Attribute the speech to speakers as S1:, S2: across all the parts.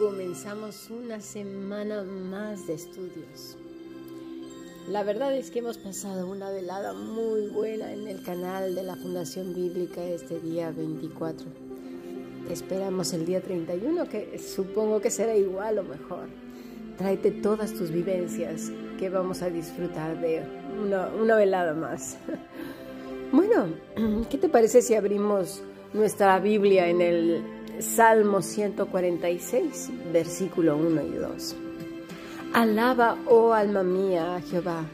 S1: Comenzamos una semana más de estudios. La verdad es que hemos pasado una velada muy buena en el canal de la Fundación Bíblica este día 24. esperamos el día 31, que supongo que será igual o mejor. Tráete todas tus vivencias, que vamos a disfrutar de una, una velada más. Bueno, ¿qué te parece si abrimos nuestra Biblia en el Salmo 146, versículo 1 y 2. Alaba, oh alma mía, a Jehová.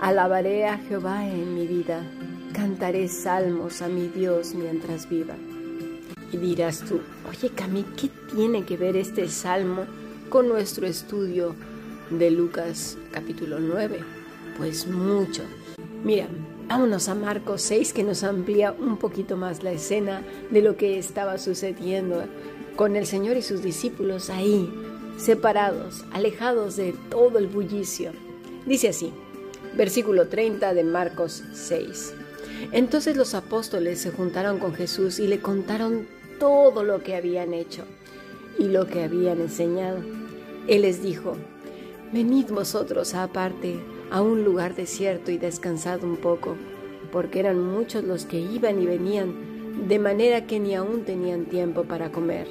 S1: Alabaré a Jehová en mi vida. Cantaré salmos a mi Dios mientras viva. Y dirás tú, oye Cami, ¿qué tiene que ver este salmo con nuestro estudio de Lucas capítulo 9? Pues mucho. Mira, Vámonos a Marcos 6 que nos amplía un poquito más la escena de lo que estaba sucediendo con el Señor y sus discípulos ahí, separados, alejados de todo el bullicio. Dice así, versículo 30 de Marcos 6. Entonces los apóstoles se juntaron con Jesús y le contaron todo lo que habían hecho y lo que habían enseñado. Él les dijo, venid vosotros aparte a un lugar desierto y descansad un poco, porque eran muchos los que iban y venían, de manera que ni aún tenían tiempo para comer.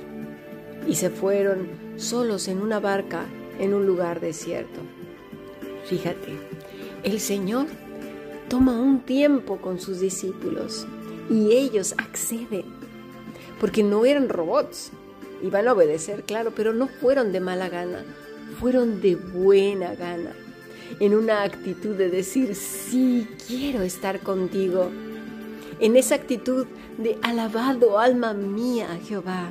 S1: Y se fueron solos en una barca en un lugar desierto. Fíjate, el Señor toma un tiempo con sus discípulos y ellos acceden, porque no eran robots, iban a obedecer, claro, pero no fueron de mala gana, fueron de buena gana en una actitud de decir, sí, quiero estar contigo. En esa actitud de alabado alma mía Jehová.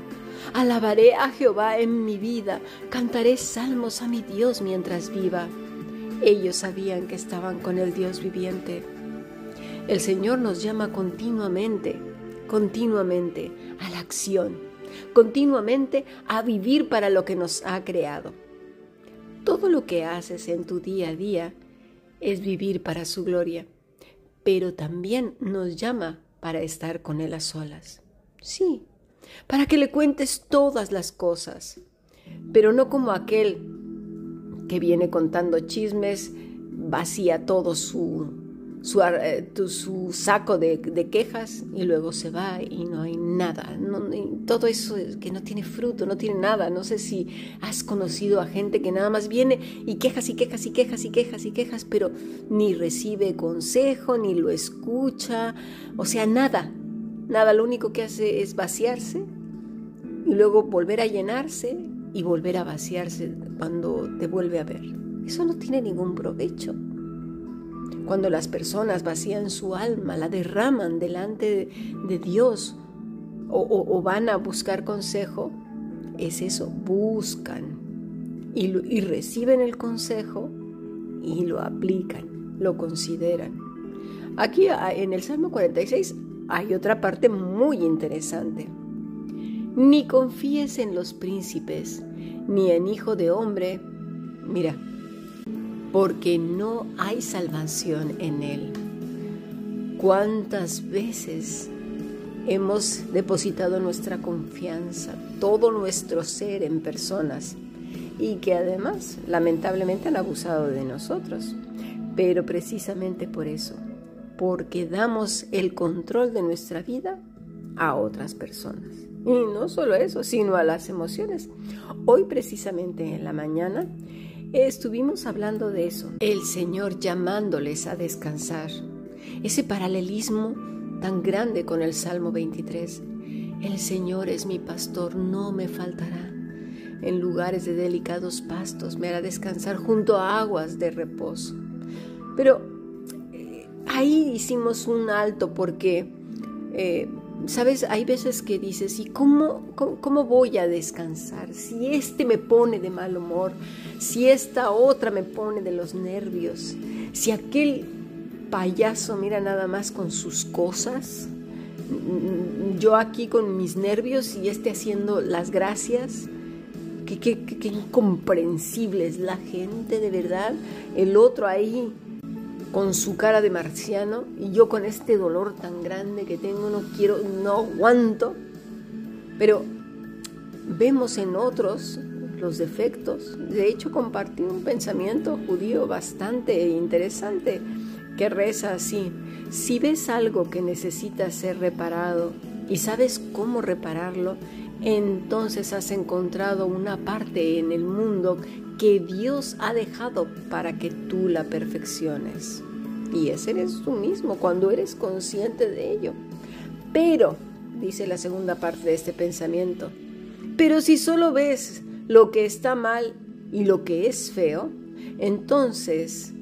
S1: Alabaré a Jehová en mi vida, cantaré salmos a mi Dios mientras viva. Ellos sabían que estaban con el Dios viviente. El Señor nos llama continuamente, continuamente a la acción, continuamente a vivir para lo que nos ha creado. Todo lo que haces en tu día a día es vivir para su gloria, pero también nos llama para estar con Él a solas. Sí, para que le cuentes todas las cosas, pero no como aquel que viene contando chismes, vacía todo su su, eh, su saco de, quejas y luego se va y no hay nada. todo eso que no tiene fruto, no tiene nada. No sé si has conocido a gente que nada más viene y quejas y quejas y quejas y quejas y quejas, pero ni recibe consejo, ni lo escucha. O sea, nada. Nada, lo único que hace es vaciarse y luego volver a llenarse y volver a vaciarse cuando te vuelve a ver. Eso no tiene ningún provecho. Cuando las personas vacían su alma, la derraman delante de, Dios o, van a buscar consejo, es eso, buscan y, y reciben el consejo y lo aplican, lo consideran. Aquí en el Salmo 46 hay otra parte muy interesante. Ni confíes en los príncipes, ni en hijo de hombre. Mira, porque no hay salvación en Él. ¿Cuántas veces hemos depositado nuestra confianza, todo nuestro ser en personas y que además lamentablemente han abusado de nosotros? Pero precisamente por eso, porque damos el control de nuestra vida a otras personas. Y no solo eso, sino a las emociones. Hoy precisamente en la mañana Estuvimos hablando de eso, el Señor llamándoles a descansar. Ese paralelismo tan grande con el Salmo 23. El Señor es mi pastor, no me faltará. En lugares de delicados pastos me hará descansar junto a aguas de reposo. Pero eh, ahí hicimos un alto porque, eh, sabes, hay veces que dices, ¿y cómo, cómo, voy a descansar? Si este me pone de mal humor, si esta otra me pone de los nervios, si aquel payaso mira nada más con sus cosas, yo aquí con mis nervios y este haciendo las gracias. Qué, qué, incomprensible es la gente, de verdad. El otro ahí con su cara de marciano y yo con este dolor tan grande que tengo, no quiero, no aguanto. Pero vemos en otros los defectos. De hecho, compartí un pensamiento judío bastante interesante que reza así. Si ves algo que necesita ser reparado y sabes cómo repararlo, entonces has encontrado una parte en el mundo que Dios ha dejado para que tú la perfecciones. Y ese eres tú mismo cuando eres consciente de ello. Pero, dice la segunda parte de este pensamiento, pero si solo ves lo que está mal y lo que es feo, entonces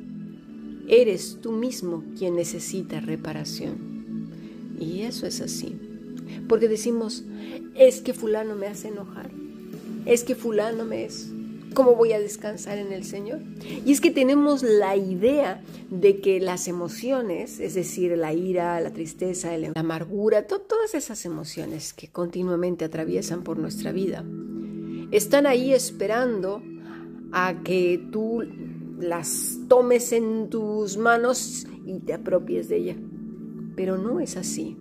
S1: eres tú mismo quien necesita reparación. Y eso es así. Porque decimos, es que fulano me hace enojar, es que fulano me es... ¿Cómo voy a descansar en el Señor? Y es que tenemos la idea de que las emociones, es decir, la ira, la tristeza, la amargura, todas esas emociones que continuamente atraviesan por nuestra vida, están ahí esperando a que tú las tomes en tus manos y te apropies de ella. Pero no es así.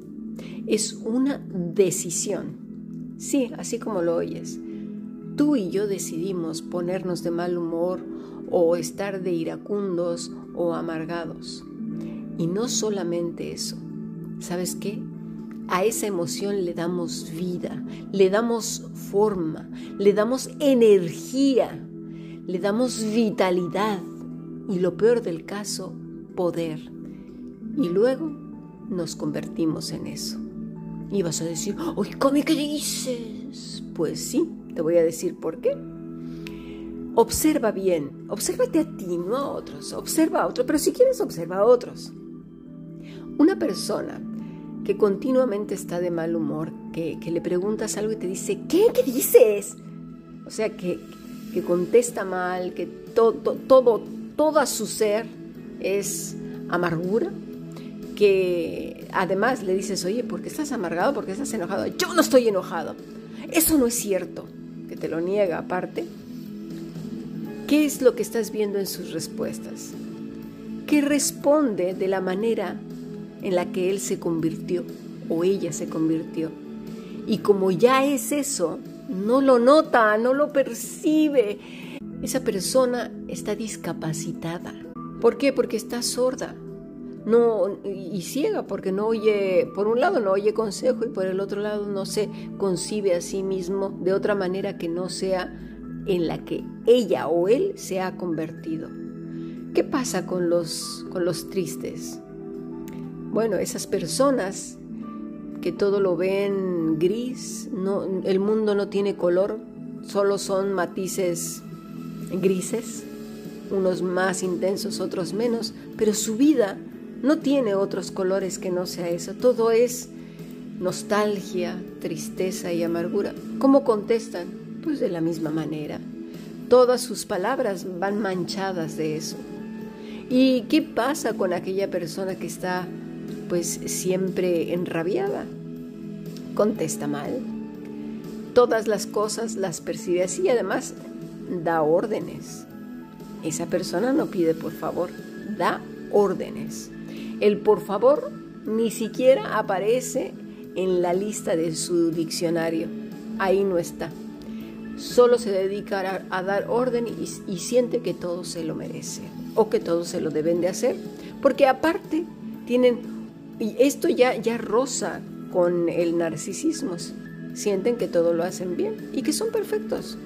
S1: Es una decisión. Sí, así como lo oyes. Tú y yo decidimos ponernos de mal humor o estar de iracundos o amargados. Y no solamente eso. ¿Sabes qué? A esa emoción le damos vida, le damos forma, le damos energía le damos vitalidad y lo peor del caso, poder. Y luego nos convertimos en eso. Y vas a decir, ¡ay, ¿cómo qué dices? Pues sí, te voy a decir por qué. Observa bien, obsérvate a ti, no a otros, observa a otros, pero si quieres observa a otros. Una persona que continuamente está de mal humor, que, que le preguntas algo y te dice, ¿qué? ¿Qué dices? O sea, que, que contesta mal, que todo, todo, todo su ser es amargura, que además le dices, oye, ¿por qué estás amargado? ¿Por qué estás enojado? Yo no estoy enojado. Eso no es cierto, que te lo niega aparte. ¿Qué es lo que estás viendo en sus respuestas? Que responde de la manera en la que él se convirtió o ella se convirtió. Y como ya es eso, no lo nota, no lo percibe. Esa persona está discapacitada. ¿Por qué? Porque está sorda. No, y ciega porque no oye, por un lado no oye consejo y por el otro lado no se concibe a sí mismo de otra manera que no sea en la que ella o él se ha convertido. ¿Qué pasa con los, con los tristes? Bueno, esas personas que todo lo ven gris, no, el mundo no tiene color, solo son matices grises, unos más intensos, otros menos, pero su vida no tiene otros colores que no sea eso, todo es nostalgia, tristeza y amargura. ¿Cómo contestan? Pues de la misma manera. Todas sus palabras van manchadas de eso. ¿Y qué pasa con aquella persona que está pues siempre enrabiada. Contesta mal. Todas las cosas las percibe así y además da órdenes. Esa persona no pide por favor, da órdenes. El por favor ni siquiera aparece en la lista de su diccionario. Ahí no está. Solo se dedica a, dar orden y, siente que todo se lo merece o que todo se lo deben de hacer, porque aparte tienen y esto ya, ya roza con el narcisismo. Sienten que todo lo hacen bien y que son perfectos.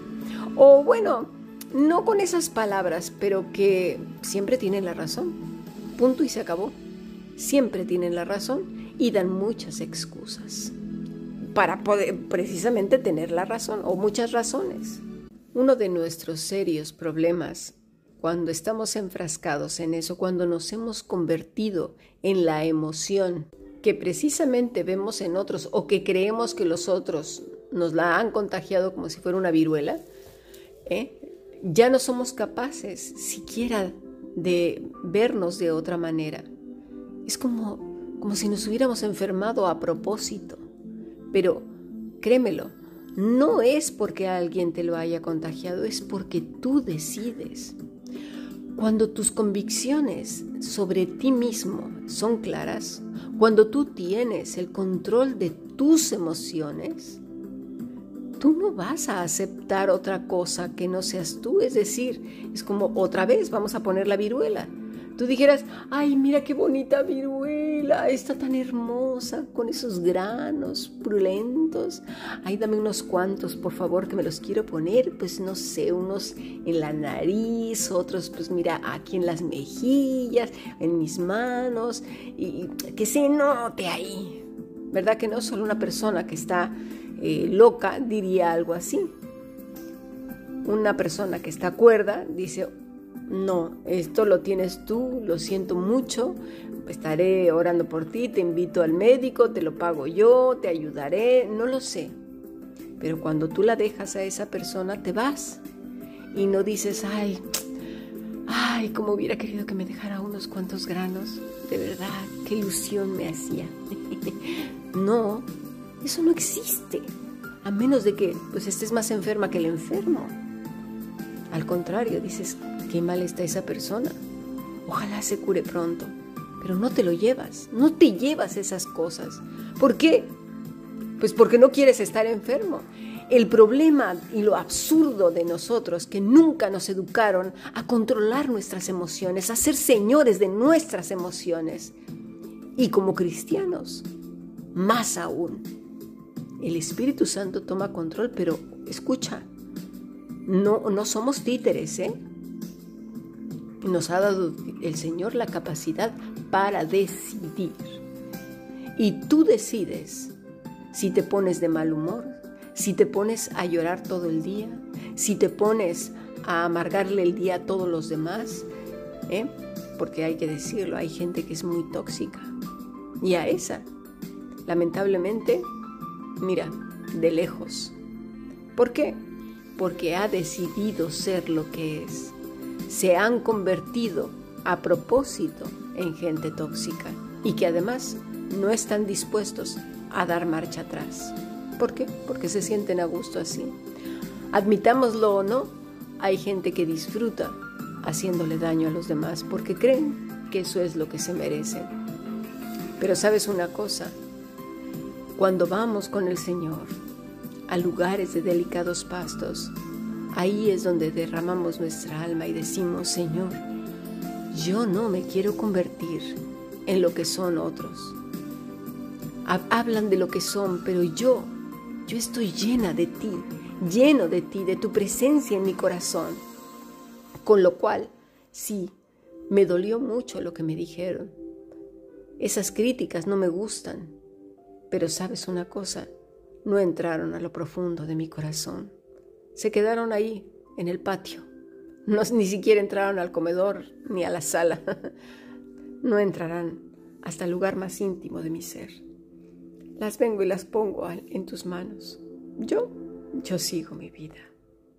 S1: O bueno, no con esas palabras, pero que siempre tienen la razón. Punto y se acabó. Siempre tienen la razón y dan muchas excusas para poder precisamente tener la razón o muchas razones. Uno de nuestros serios problemas cuando estamos enfrascados en eso, cuando nos hemos convertido en la emoción que precisamente vemos en otros o que creemos que los otros nos la han contagiado como si fuera una viruela, ¿eh? ya no somos capaces siquiera de vernos de otra manera. Es como, como si nos hubiéramos enfermado a propósito. Pero créemelo, no es porque alguien te lo haya contagiado, es porque tú decides. Cuando tus convicciones sobre ti mismo son claras, cuando tú tienes el control de tus emociones, tú no vas a aceptar otra cosa que no seas tú. Es decir, es como otra vez vamos a poner la viruela. Tú dijeras, ay, mira qué bonita viruela, está tan hermosa, con esos granos purulentos. Ay, dame unos cuantos, por favor, que me los quiero poner. Pues no sé, unos en la nariz, otros, pues mira, aquí en las mejillas, en mis manos, y que se note ahí. ¿Verdad que no? Solo una persona que está eh, loca diría algo así. Una persona que está cuerda dice, no, esto lo tienes tú, lo siento mucho, estaré orando por ti, te invito al médico, te lo pago yo, te ayudaré, no lo sé. Pero cuando tú la dejas a esa persona, te vas y no dices, ay, ay, como hubiera querido que me dejara unos cuantos granos, de verdad, qué ilusión me hacía. no, eso no existe, a menos de que pues estés más enferma que el enfermo. Al contrario, dices, qué mal está esa persona. Ojalá se cure pronto. Pero no te lo llevas, no te llevas esas cosas. ¿Por qué? Pues porque no quieres estar enfermo. El problema y lo absurdo de nosotros que nunca nos educaron a controlar nuestras emociones, a ser señores de nuestras emociones. Y como cristianos, más aún. El Espíritu Santo toma control, pero escucha, no, no somos títeres, ¿eh? Nos ha dado el Señor la capacidad para decidir. Y tú decides si te pones de mal humor, si te pones a llorar todo el día, si te pones a amargarle el día a todos los demás, ¿eh? porque hay que decirlo, hay gente que es muy tóxica. Y a esa, lamentablemente, mira, de lejos. ¿Por qué? Porque ha decidido ser lo que es. Se han convertido a propósito en gente tóxica y que además no están dispuestos a dar marcha atrás. ¿Por qué? Porque se sienten a gusto así. Admitámoslo o no, hay gente que disfruta haciéndole daño a los demás porque creen que eso es lo que se merecen. Pero sabes una cosa, cuando vamos con el Señor a lugares de delicados pastos, ahí es donde derramamos nuestra alma y decimos, Señor, yo no me quiero convertir en lo que son otros. Hablan de lo que son, pero yo, yo estoy llena de ti, lleno de ti, de tu presencia en mi corazón. Con lo cual, sí, me dolió mucho lo que me dijeron. Esas críticas no me gustan, pero sabes una cosa, no entraron a lo profundo de mi corazón. Se quedaron ahí, en el patio. No, ni siquiera entraron al comedor ni a la sala. No entrarán hasta el lugar más íntimo de mi ser. Las vengo y las pongo en tus manos. Yo, yo sigo mi vida.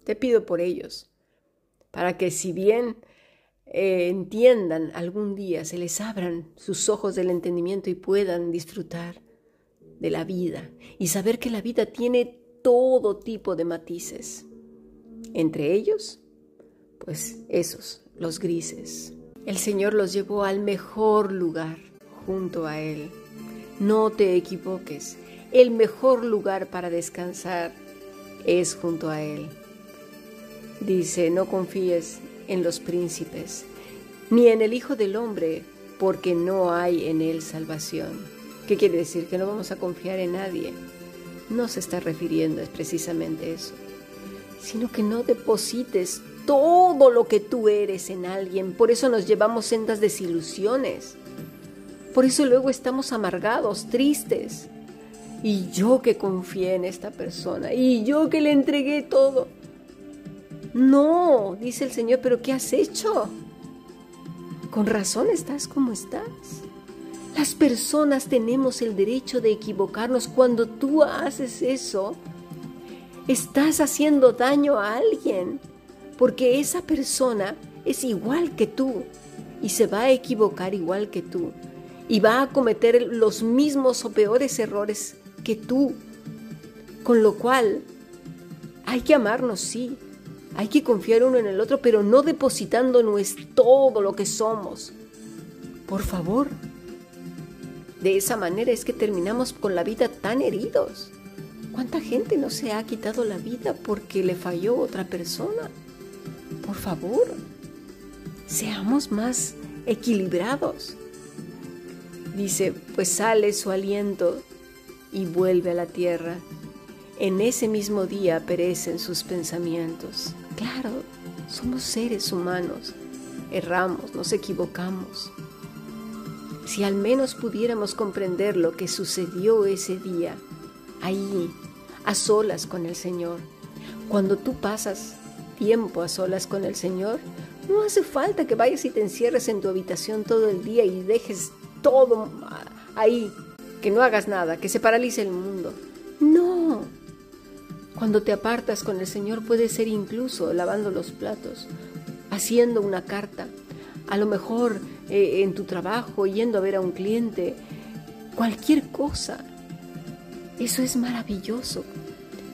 S1: Te pido por ellos, para que si bien eh, entiendan algún día, se les abran sus ojos del entendimiento y puedan disfrutar de la vida y saber que la vida tiene todo tipo de matices. Entre ellos, pues esos, los grises. El Señor los llevó al mejor lugar junto a Él. No te equivoques, el mejor lugar para descansar es junto a Él. Dice, no confíes en los príncipes, ni en el Hijo del Hombre, porque no hay en Él salvación. ¿Qué quiere decir? Que no vamos a confiar en nadie. No se está refiriendo es precisamente eso, sino que no deposites todo lo que tú eres en alguien. Por eso nos llevamos sendas desilusiones. Por eso luego estamos amargados, tristes. Y yo que confié en esta persona, y yo que le entregué todo. No, dice el Señor, pero ¿qué has hecho? Con razón estás como estás. Las personas tenemos el derecho de equivocarnos. Cuando tú haces eso, estás haciendo daño a alguien, porque esa persona es igual que tú y se va a equivocar igual que tú y va a cometer los mismos o peores errores que tú. Con lo cual, hay que amarnos, sí, hay que confiar uno en el otro, pero no depositándonos todo lo que somos. Por favor. De esa manera es que terminamos con la vida tan heridos. ¿Cuánta gente no se ha quitado la vida porque le falló otra persona? Por favor, seamos más equilibrados. Dice, pues sale su aliento y vuelve a la tierra. En ese mismo día perecen sus pensamientos. Claro, somos seres humanos, erramos, nos equivocamos. Si al menos pudiéramos comprender lo que sucedió ese día, ahí, a solas con el Señor, cuando tú pasas tiempo a solas con el Señor, no hace falta que vayas y te encierres en tu habitación todo el día y dejes todo ahí, que no hagas nada, que se paralice el mundo. No. Cuando te apartas con el Señor puede ser incluso lavando los platos, haciendo una carta, a lo mejor eh, en tu trabajo, yendo a ver a un cliente, cualquier cosa. Eso es maravilloso.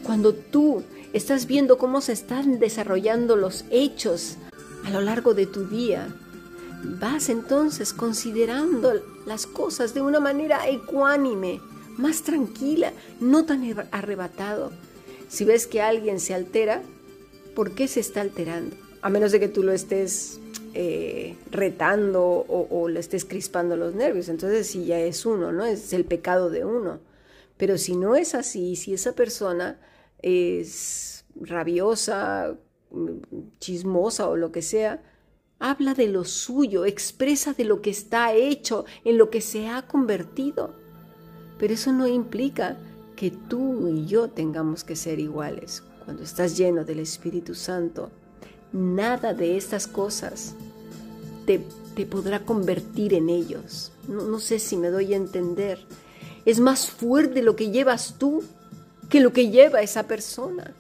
S1: Cuando tú estás viendo cómo se están desarrollando los hechos a lo largo de tu día, vas entonces considerando las cosas de una manera ecuánime, más tranquila, no tan arrebatado. Si ves que alguien se altera, ¿por qué se está alterando? A menos de que tú lo estés eh, retando o, o, le estés crispando los nervios. Entonces sí ya es uno, ¿no? Es el pecado de uno. Pero si no es así, si esa persona es rabiosa, chismosa o lo que sea, habla de lo suyo, expresa de lo que está hecho, en lo que se ha convertido. Pero eso no implica que tú y yo tengamos que ser iguales. Cuando estás lleno del Espíritu Santo, nada de estas cosas te, podrá convertir en ellos. No, no sé si me doy a entender. Es más fuerte lo que llevas tú que lo que lleva esa persona.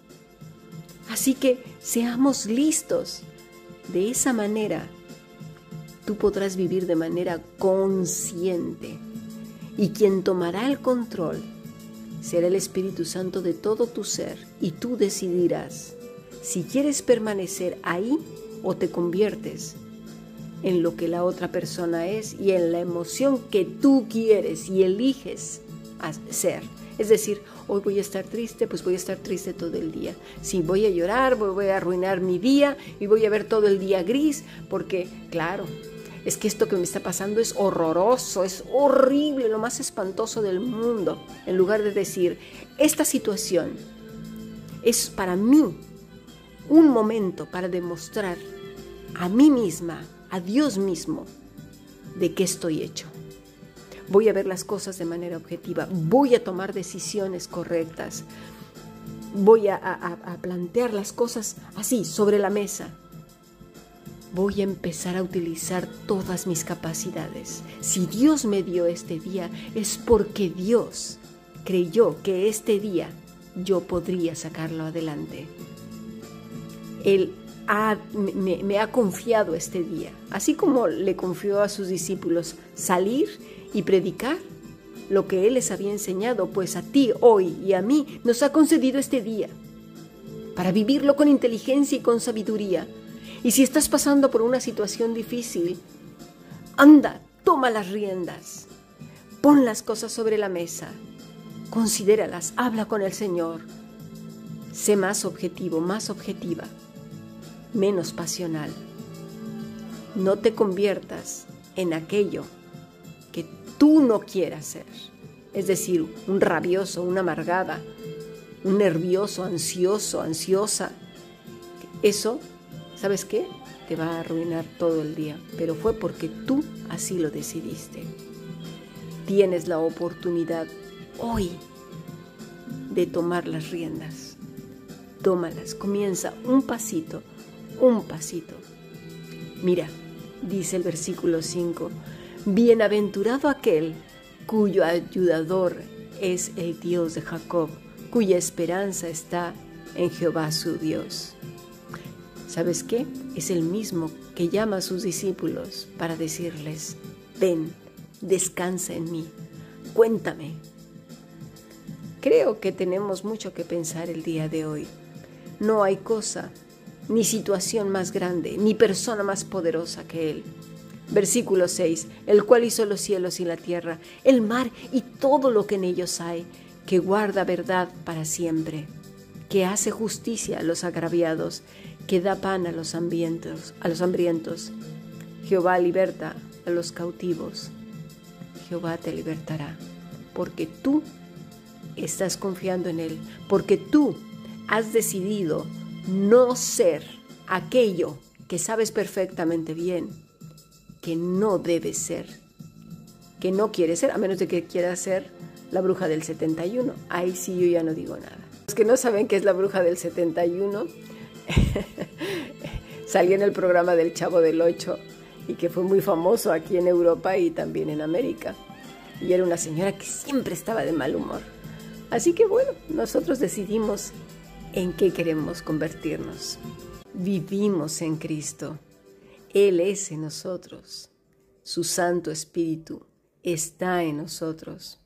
S1: Así que seamos listos. De esa manera, tú podrás vivir de manera consciente. Y quien tomará el control será el Espíritu Santo de todo tu ser y tú decidirás si quieres permanecer ahí o te conviertes en lo que la otra persona es y en la emoción que tú quieres y eliges ser. Es decir, hoy voy a estar triste, pues voy a estar triste todo el día. Si voy a llorar, voy a arruinar mi día y voy a ver todo el día gris, porque, claro, es que esto que me está pasando es horroroso, es horrible, lo más espantoso del mundo. En lugar de decir, esta situación es para mí un momento para demostrar a mí misma, a Dios mismo, de qué estoy hecho voy a ver las cosas de manera objetiva, voy a tomar decisiones correctas, voy a, plantear las cosas así, sobre la mesa. Voy a empezar a utilizar todas mis capacidades. Si Dios me dio este día, es porque Dios creyó que este día yo podría sacarlo adelante. Él me, me, ha confiado este día, así como le confió a sus discípulos salir y predicar lo que Él les había enseñado, pues a ti hoy y a mí nos ha concedido este día, para vivirlo con inteligencia y con sabiduría. Y si estás pasando por una situación difícil, anda, toma las riendas, pon las cosas sobre la mesa, considéralas, habla con el Señor, sé más objetivo, más objetiva, menos pasional. No te conviertas en aquello tú no quieras ser. Es decir, un rabioso, una amargada, un nervioso, ansioso, ansiosa. Eso, ¿sabes qué? Te va a arruinar todo el día, pero fue porque tú así lo decidiste. tienes la oportunidad hoy de tomar las riendas. Tómalas, comienza un pasito, un pasito. Mira, dice el versículo 5, bienaventurado aquel cuyo ayudador es el Dios de Jacob, cuya esperanza está en Jehová su Dios. ¿Sabes qué? Es el mismo que llama a sus discípulos para decirles, ven, descansa en mí, cuéntame. Creo que tenemos mucho que pensar el día de hoy. No hay cosa, ni situación más grande, ni persona más poderosa que Él. Versículo 6, el cual hizo los cielos y la tierra, el mar y todo lo que en ellos hay, que guarda verdad para siempre, que hace justicia a los agraviados, que da pan a los hambrientos, a los hambrientos. Jehová liberta a los cautivos. Jehová te libertará, porque tú estás confiando en Él, porque tú has decidido no ser aquello que sabes perfectamente bien que no debes ser, que no quieres ser, a menos de que quieras ser la bruja del 71. Ahí sí yo ya no digo nada. Los que no saben qué es la bruja del 71, salí en el programa del Chavo del 8 y que fue muy famoso aquí en Europa y también en América. Y era una señora que siempre estaba de mal humor. Así que bueno, nosotros decidimos en qué queremos convertirnos. Vivimos en Cristo. Él es en nosotros. Su Santo Espíritu está en nosotros.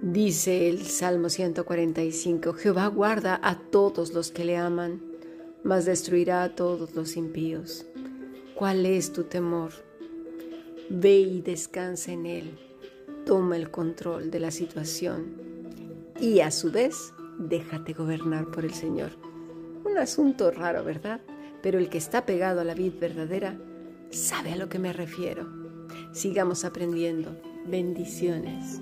S1: Dice el Salmo 145, Jehová guarda a todos los que le aman, mas destruirá a todos los impíos. ¿Cuál es tu temor? Ve y descansa en Él. Toma el control de la situación y a su vez déjate gobernar por el Señor. Un asunto raro, ¿verdad? Pero el que está pegado a la vid verdadera sabe a lo que me refiero. Sigamos aprendiendo. Bendiciones.